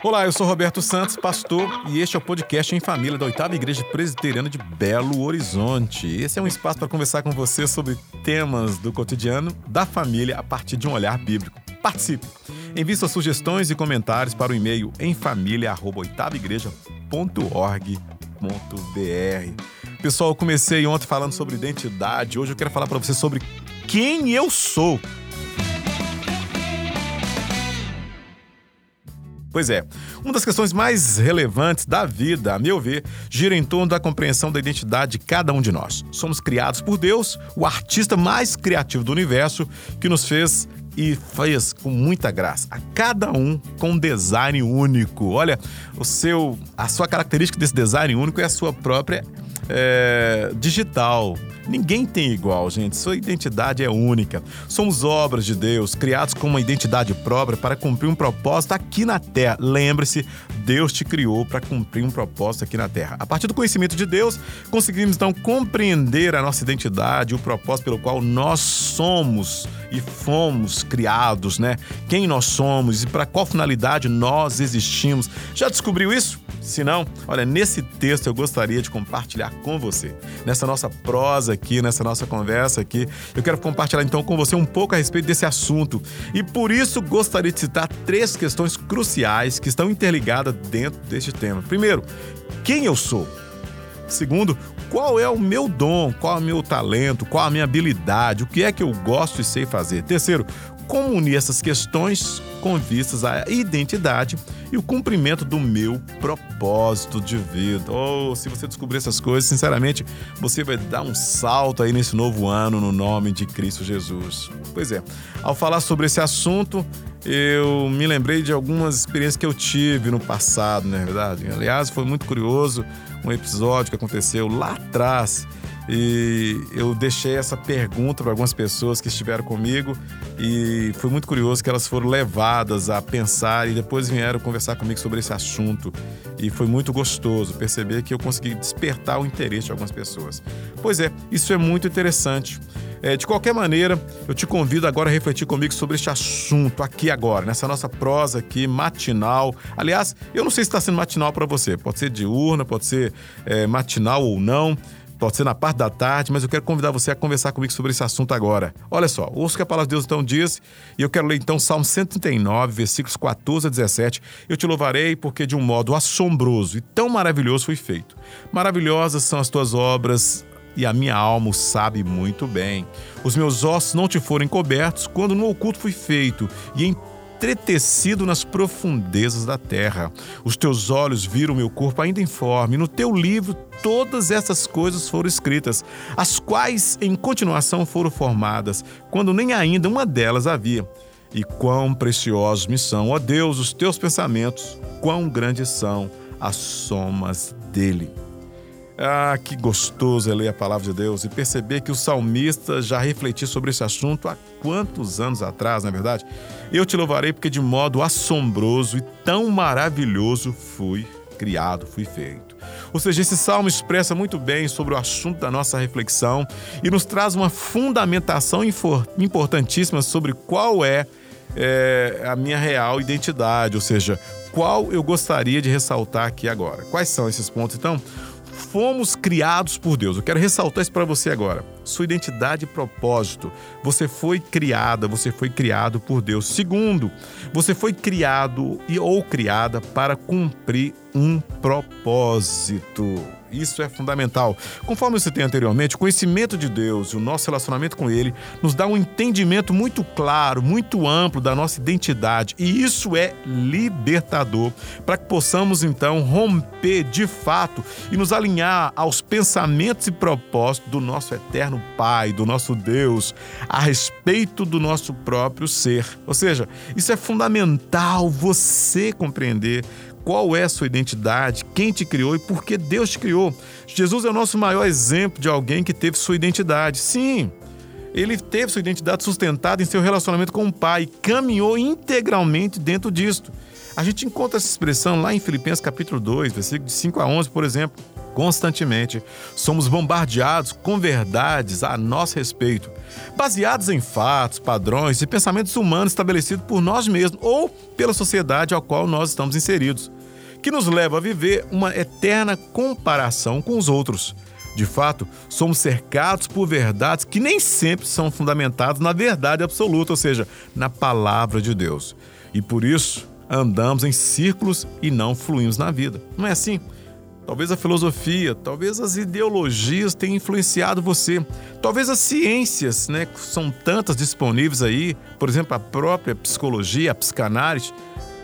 Olá, eu sou Roberto Santos, pastor, e este é o podcast em família da Oitava Igreja Presbiteriana de Belo Horizonte. Esse é um espaço para conversar com você sobre temas do cotidiano da família a partir de um olhar bíblico. Participe! Envie suas sugestões e comentários para o e-mail emfamilia.oitavaigreja.org.br. Pessoal, eu comecei ontem falando sobre identidade, hoje eu quero falar para você sobre quem eu sou. Pois é, uma das questões mais relevantes da vida, a meu ver, gira em torno da compreensão da identidade de cada um de nós. Somos criados por Deus, o artista mais criativo do universo, que nos fez e fez com muita graça. A cada um com um design único. Olha, o seu, a sua característica desse design único é a sua própria é, digital. Ninguém tem igual, gente. Sua identidade é única. Somos obras de Deus, criados com uma identidade própria para cumprir um propósito aqui na Terra. Lembre-se, Deus te criou para cumprir um propósito aqui na Terra. A partir do conhecimento de Deus, conseguimos então compreender a nossa identidade, o propósito pelo qual nós somos e fomos criados, né? Quem nós somos e para qual finalidade nós existimos. Já descobriu isso? Se não, olha, nesse texto eu gostaria de compartilhar com você. Nessa nossa prosa aqui, nessa nossa conversa aqui, eu quero compartilhar então com você um pouco a respeito desse assunto. E por isso gostaria de citar três questões cruciais que estão interligadas dentro deste tema. Primeiro, quem eu sou? Segundo, qual é o meu dom, qual é o meu talento, qual a minha habilidade, o que é que eu gosto e sei fazer. Terceiro, como unir essas questões com vistas à identidade e o cumprimento do meu propósito de vida. Ou oh, se você descobrir essas coisas, sinceramente, você vai dar um salto aí nesse novo ano no nome de Cristo Jesus. Pois é, ao falar sobre esse assunto, eu me lembrei de algumas experiências que eu tive no passado, não é verdade? Aliás, foi muito curioso um episódio que aconteceu lá atrás e eu deixei essa pergunta para algumas pessoas que estiveram comigo e foi muito curioso que elas foram levadas a pensar e depois vieram conversar comigo sobre esse assunto. E foi muito gostoso perceber que eu consegui despertar o interesse de algumas pessoas. Pois é, isso é muito interessante. É, de qualquer maneira, eu te convido agora a refletir comigo sobre este assunto aqui agora, nessa nossa prosa aqui matinal. Aliás, eu não sei se está sendo matinal para você, pode ser diurna, pode ser é, matinal ou não pode ser na parte da tarde, mas eu quero convidar você a conversar comigo sobre esse assunto agora. Olha só, ouça o que a palavra de Deus então diz, e eu quero ler então Salmo 139, versículos 14 a 17. Eu te louvarei porque de um modo assombroso e tão maravilhoso foi feito. Maravilhosas são as tuas obras, e a minha alma o sabe muito bem. Os meus ossos não te foram encobertos quando no oculto fui feito, e entretecido nas profundezas da terra. Os teus olhos viram meu corpo ainda informe. No teu livro todas essas coisas foram escritas, as quais em continuação foram formadas, quando nem ainda uma delas havia. E quão preciosos me são, ó Deus, os teus pensamentos, quão grandes são as somas dele. Ah, que gostoso é ler a palavra de Deus e perceber que o salmista já refletiu sobre esse assunto há quantos anos atrás, na é verdade? Eu te louvarei porque de modo assombroso e tão maravilhoso fui criado, fui feito. Ou seja, esse salmo expressa muito bem sobre o assunto da nossa reflexão e nos traz uma fundamentação importantíssima sobre qual é, é a minha real identidade, ou seja, qual eu gostaria de ressaltar aqui agora. Quais são esses pontos, então? Fomos criados por Deus. Eu quero ressaltar isso para você agora. Sua identidade e propósito. Você foi criada, você foi criado por Deus. Segundo, você foi criado e ou criada para cumprir um propósito. Isso é fundamental. Conforme eu citei anteriormente, o conhecimento de Deus e o nosso relacionamento com Ele nos dá um entendimento muito claro, muito amplo da nossa identidade. E isso é libertador para que possamos então romper de fato e nos alinhar aos pensamentos e propósitos do nosso eterno Pai, do nosso Deus, a respeito do nosso próprio ser. Ou seja, isso é fundamental você compreender qual é a sua identidade, quem te criou e por que Deus te criou. Jesus é o nosso maior exemplo de alguém que teve sua identidade. Sim, ele teve sua identidade sustentada em seu relacionamento com o Pai caminhou integralmente dentro disto. A gente encontra essa expressão lá em Filipenses capítulo 2, versículo de 5 a 11, por exemplo, Constantemente somos bombardeados com verdades a nosso respeito, baseados em fatos, padrões e pensamentos humanos estabelecidos por nós mesmos ou pela sociedade ao qual nós estamos inseridos, que nos leva a viver uma eterna comparação com os outros. De fato, somos cercados por verdades que nem sempre são fundamentadas na verdade absoluta, ou seja, na palavra de Deus. E por isso, andamos em círculos e não fluímos na vida. Não é assim? Talvez a filosofia, talvez as ideologias tenham influenciado você. Talvez as ciências, né, são tantas disponíveis aí, por exemplo, a própria psicologia, a psicanálise,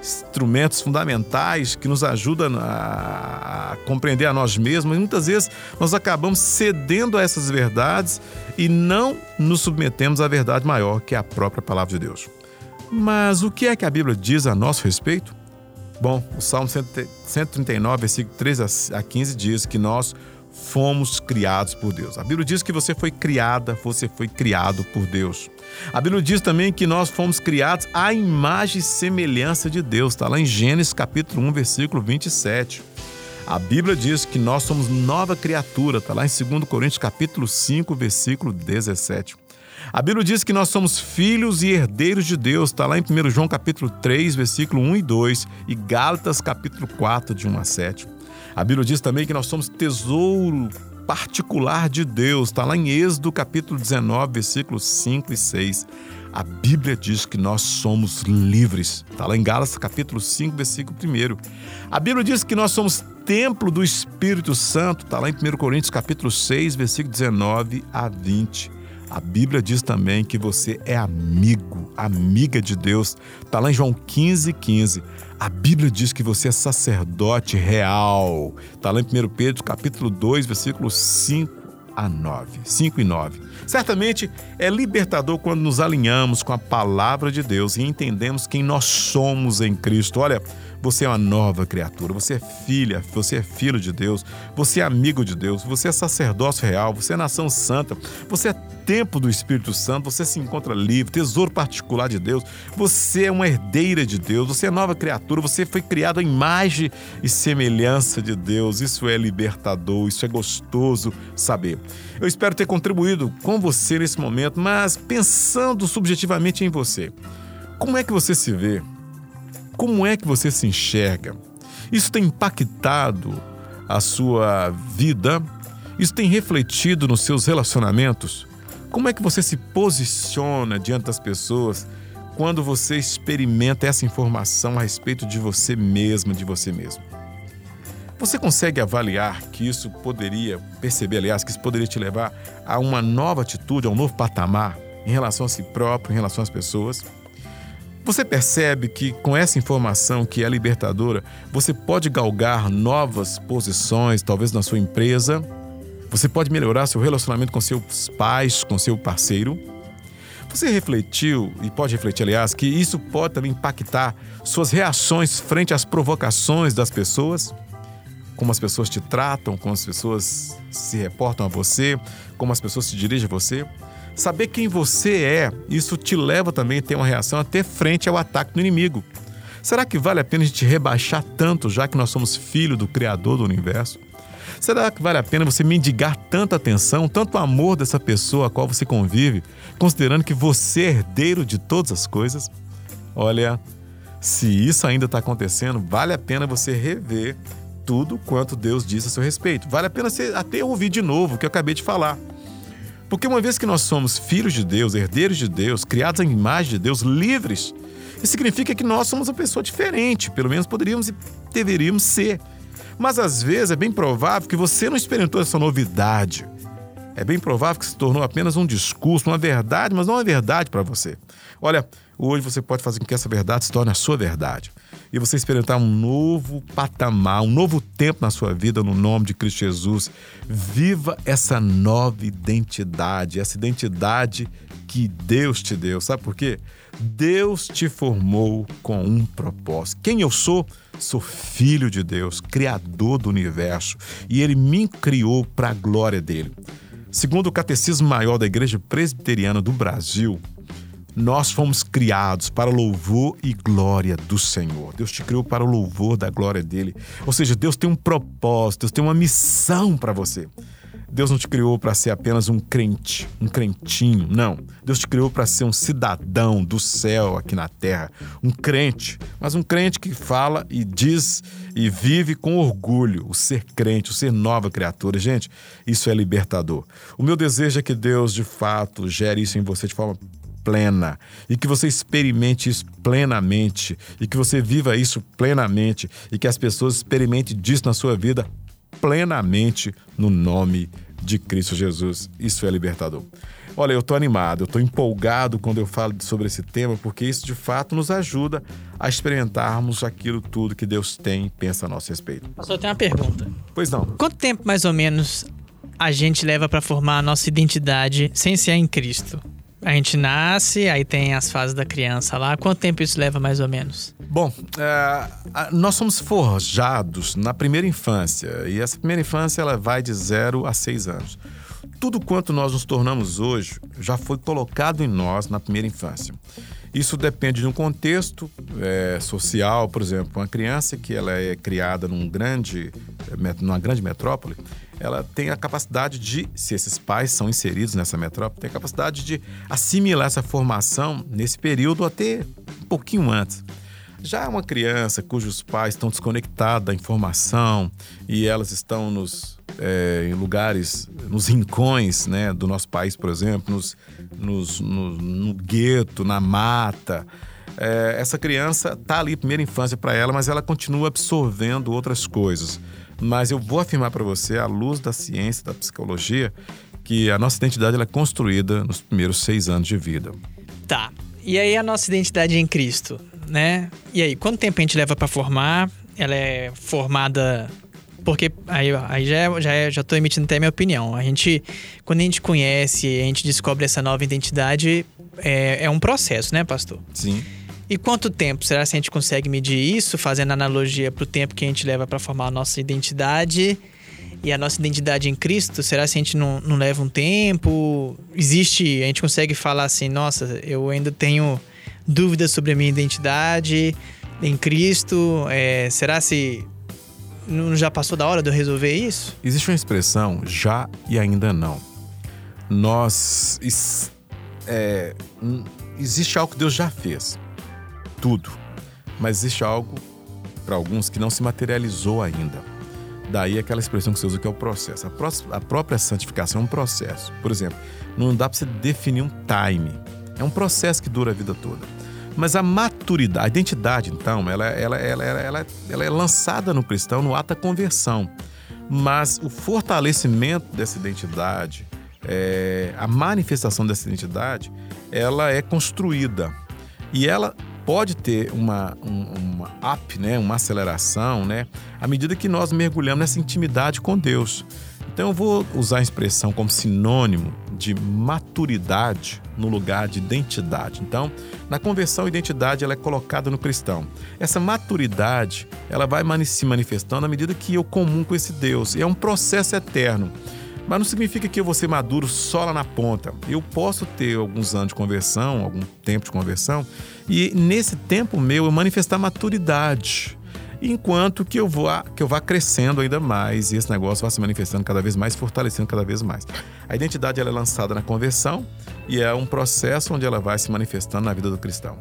instrumentos fundamentais que nos ajudam a compreender a nós mesmos. E muitas vezes nós acabamos cedendo a essas verdades e não nos submetemos à verdade maior, que é a própria palavra de Deus. Mas o que é que a Bíblia diz a nosso respeito? Bom, o Salmo 139, versículo 13 a 15 diz que nós fomos criados por Deus. A Bíblia diz que você foi criada, você foi criado por Deus. A Bíblia diz também que nós fomos criados à imagem e semelhança de Deus. Está lá em Gênesis capítulo 1, versículo 27. A Bíblia diz que nós somos nova criatura. Está lá em 2 Coríntios capítulo 5, versículo 17. A Bíblia diz que nós somos filhos e herdeiros de Deus, está lá em 1 João capítulo 3, versículo 1 e 2, e Gálatas capítulo 4, de 1 a 7. A Bíblia diz também que nós somos tesouro particular de Deus, está lá em Êxodo capítulo 19, versículos 5 e 6. A Bíblia diz que nós somos livres. Está lá em Gálatas capítulo 5, versículo 1. A Bíblia diz que nós somos templo do Espírito Santo. Está lá em 1 Coríntios capítulo 6, versículo 19 a 20. A Bíblia diz também que você é amigo, amiga de Deus. Está lá em João 15, 15. A Bíblia diz que você é sacerdote real. Está lá em 1 Pedro, capítulo 2, versículos 5 a 9. 5 e 9. Certamente é libertador quando nos alinhamos com a palavra de Deus e entendemos quem nós somos em Cristo. Olha, você é uma nova criatura, você é filha, você é filho de Deus, você é amigo de Deus, você é sacerdócio real, você é nação santa, você é templo do Espírito Santo, você se encontra livre, tesouro particular de Deus, você é uma herdeira de Deus, você é nova criatura, você foi criado à imagem e semelhança de Deus. Isso é libertador, isso é gostoso saber. Eu espero ter contribuído com você nesse momento, mas pensando subjetivamente em você. Como é que você se vê? Como é que você se enxerga? Isso tem impactado a sua vida? Isso tem refletido nos seus relacionamentos? Como é que você se posiciona diante das pessoas quando você experimenta essa informação a respeito de você mesma, de você mesmo? Você consegue avaliar que isso poderia, perceber, aliás, que isso poderia te levar a uma nova atitude, a um novo patamar em relação a si próprio, em relação às pessoas? Você percebe que com essa informação que é libertadora, você pode galgar novas posições, talvez na sua empresa. Você pode melhorar seu relacionamento com seus pais, com seu parceiro. Você refletiu, e pode refletir, aliás, que isso pode também impactar suas reações frente às provocações das pessoas? Como as pessoas te tratam, como as pessoas se reportam a você, como as pessoas se dirigem a você? Saber quem você é, isso te leva também a ter uma reação até frente ao ataque do inimigo. Será que vale a pena a gente rebaixar tanto, já que nós somos filho do Criador do universo? Será que vale a pena você mendigar tanta atenção, tanto amor dessa pessoa a qual você convive, considerando que você é herdeiro de todas as coisas? Olha, se isso ainda está acontecendo, vale a pena você rever tudo quanto Deus disse a seu respeito. Vale a pena você até ouvir de novo o que eu acabei de falar. Porque uma vez que nós somos filhos de Deus, herdeiros de Deus, criados à imagem de Deus, livres, isso significa que nós somos uma pessoa diferente, pelo menos poderíamos e deveríamos ser. Mas às vezes é bem provável que você não experimentou essa novidade. É bem provável que se tornou apenas um discurso, uma verdade, mas não uma verdade para você. Olha, hoje você pode fazer com que essa verdade se torne a sua verdade. E você experimentar um novo patamar, um novo tempo na sua vida no nome de Cristo Jesus. Viva essa nova identidade, essa identidade que Deus te deu. Sabe por quê? Deus te formou com um propósito. Quem eu sou? Sou filho de Deus, criador do universo, e ele me criou para a glória dele. Segundo o Catecismo Maior da Igreja Presbiteriana do Brasil, Nós fomos criados para louvor e glória do Senhor. Deus te criou para o louvor da glória dele. Ou seja, Deus tem um propósito, Deus tem uma missão para você. Deus não te criou para ser apenas um crente, um crentinho, não. Deus te criou para ser um cidadão do céu aqui na terra, um crente, mas um crente que fala e diz e vive com orgulho o ser crente, o ser nova criatura. Gente, isso é libertador. O meu desejo é que Deus, de fato, gere isso em você de forma plena e que você experimente isso plenamente e que você viva isso plenamente e que as pessoas experimentem disso na sua vida plenamente no nome de Cristo Jesus. Isso é libertador. Olha, eu estou animado, eu estou empolgado quando eu falo sobre esse tema, porque isso de fato nos ajuda a experimentarmos aquilo tudo que Deus tem e pensa a nosso respeito. Só tem uma pergunta. Pois não. Quanto tempo mais ou menos a gente leva para formar a nossa identidade sem ser em Cristo? A gente nasce, aí tem as fases da criança lá. Quanto tempo isso leva mais ou menos? Bom, é, nós somos forjados na primeira infância e essa primeira infância ela vai de 0 a 6 anos. Tudo quanto nós nos tornamos hoje já foi colocado em nós na primeira infância. Isso depende de um contexto é, social, por exemplo, uma criança que ela é criada num grande, numa grande metrópole, ela tem a capacidade de, se esses pais são inseridos nessa metrópole, tem a capacidade de assimilar essa formação nesse período até um pouquinho antes. Já uma criança cujos pais estão desconectados da informação e elas estão nos, é, em lugares, nos rincões né, do nosso país, por exemplo, nos, nos no, no gueto, na mata, é, essa criança está ali, primeira infância para ela, mas ela continua absorvendo outras coisas. Mas eu vou afirmar para você, à luz da ciência, da psicologia, que a nossa identidade é construída nos primeiros seis anos de vida. Tá. E aí a nossa identidade em Cristo, né? E aí, quanto tempo a gente leva para formar? Ela é formada porque aí, aí já, é, já, é, já tô emitindo até a minha opinião. A gente, quando a gente conhece, a gente descobre essa nova identidade, é, é um processo, né, pastor? Sim. E quanto tempo? Será que a gente consegue medir isso, fazendo analogia para o tempo que a gente leva para formar a nossa identidade? E a nossa identidade em Cristo, será que a gente não, não leva um tempo? Existe, a gente consegue falar assim, nossa, eu ainda tenho dúvidas sobre a minha identidade em Cristo? É, será se não já passou da hora de eu resolver isso? Existe uma expressão já e ainda não. Nós. É, existe algo que Deus já fez tudo. Mas existe algo, para alguns, que não se materializou ainda. Daí aquela expressão que você usa que é o processo. A, a própria santificação é um processo. Por exemplo, não dá para você definir um time. É um processo que dura a vida toda. Mas a maturidade, a identidade, então, ela, ela, ela, ela, ela é lançada no cristão no ato da conversão. Mas o fortalecimento dessa identidade, é, a manifestação dessa identidade, ela é construída. E ela pode ter uma, um, uma up, né, uma aceleração, né, à medida que nós mergulhamos nessa intimidade com Deus. Então eu vou usar a expressão como sinônimo de maturidade no lugar de identidade. Então, na conversão, a identidade ela é colocada no cristão. Essa maturidade ela vai se manifestando à medida que eu comum com esse Deus. E é um processo eterno. Mas não significa que eu vou ser maduro só lá na ponta. Eu posso ter alguns anos de conversão, algum tempo de conversão, e nesse tempo meu eu manifestar maturidade. Enquanto que eu vou que eu vá crescendo ainda mais e esse negócio vai se manifestando cada vez mais, fortalecendo cada vez mais. A identidade ela é lançada na conversão e é um processo onde ela vai se manifestando na vida do cristão.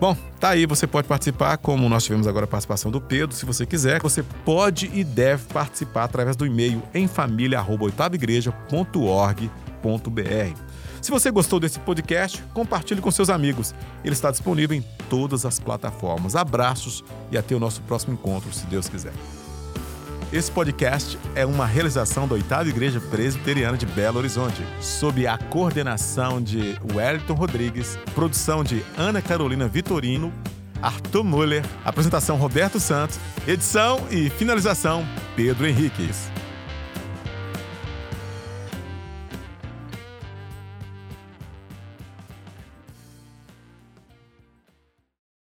Bom, tá aí, você pode participar, como nós tivemos agora a participação do Pedro, se você quiser, você pode e deve participar através do e-mail emfamilia@oitavaigreja.org.br. Se você gostou desse podcast, compartilhe com seus amigos. Ele está disponível em todas as plataformas. Abraços e até o nosso próximo encontro, se Deus quiser. Esse podcast é uma realização da Oitava Igreja Presbiteriana de Belo Horizonte, sob a coordenação de Wellington Rodrigues, produção de Ana Carolina Vitorino, Arthur Muller, apresentação Roberto Santos, edição e finalização Pedro Henriques.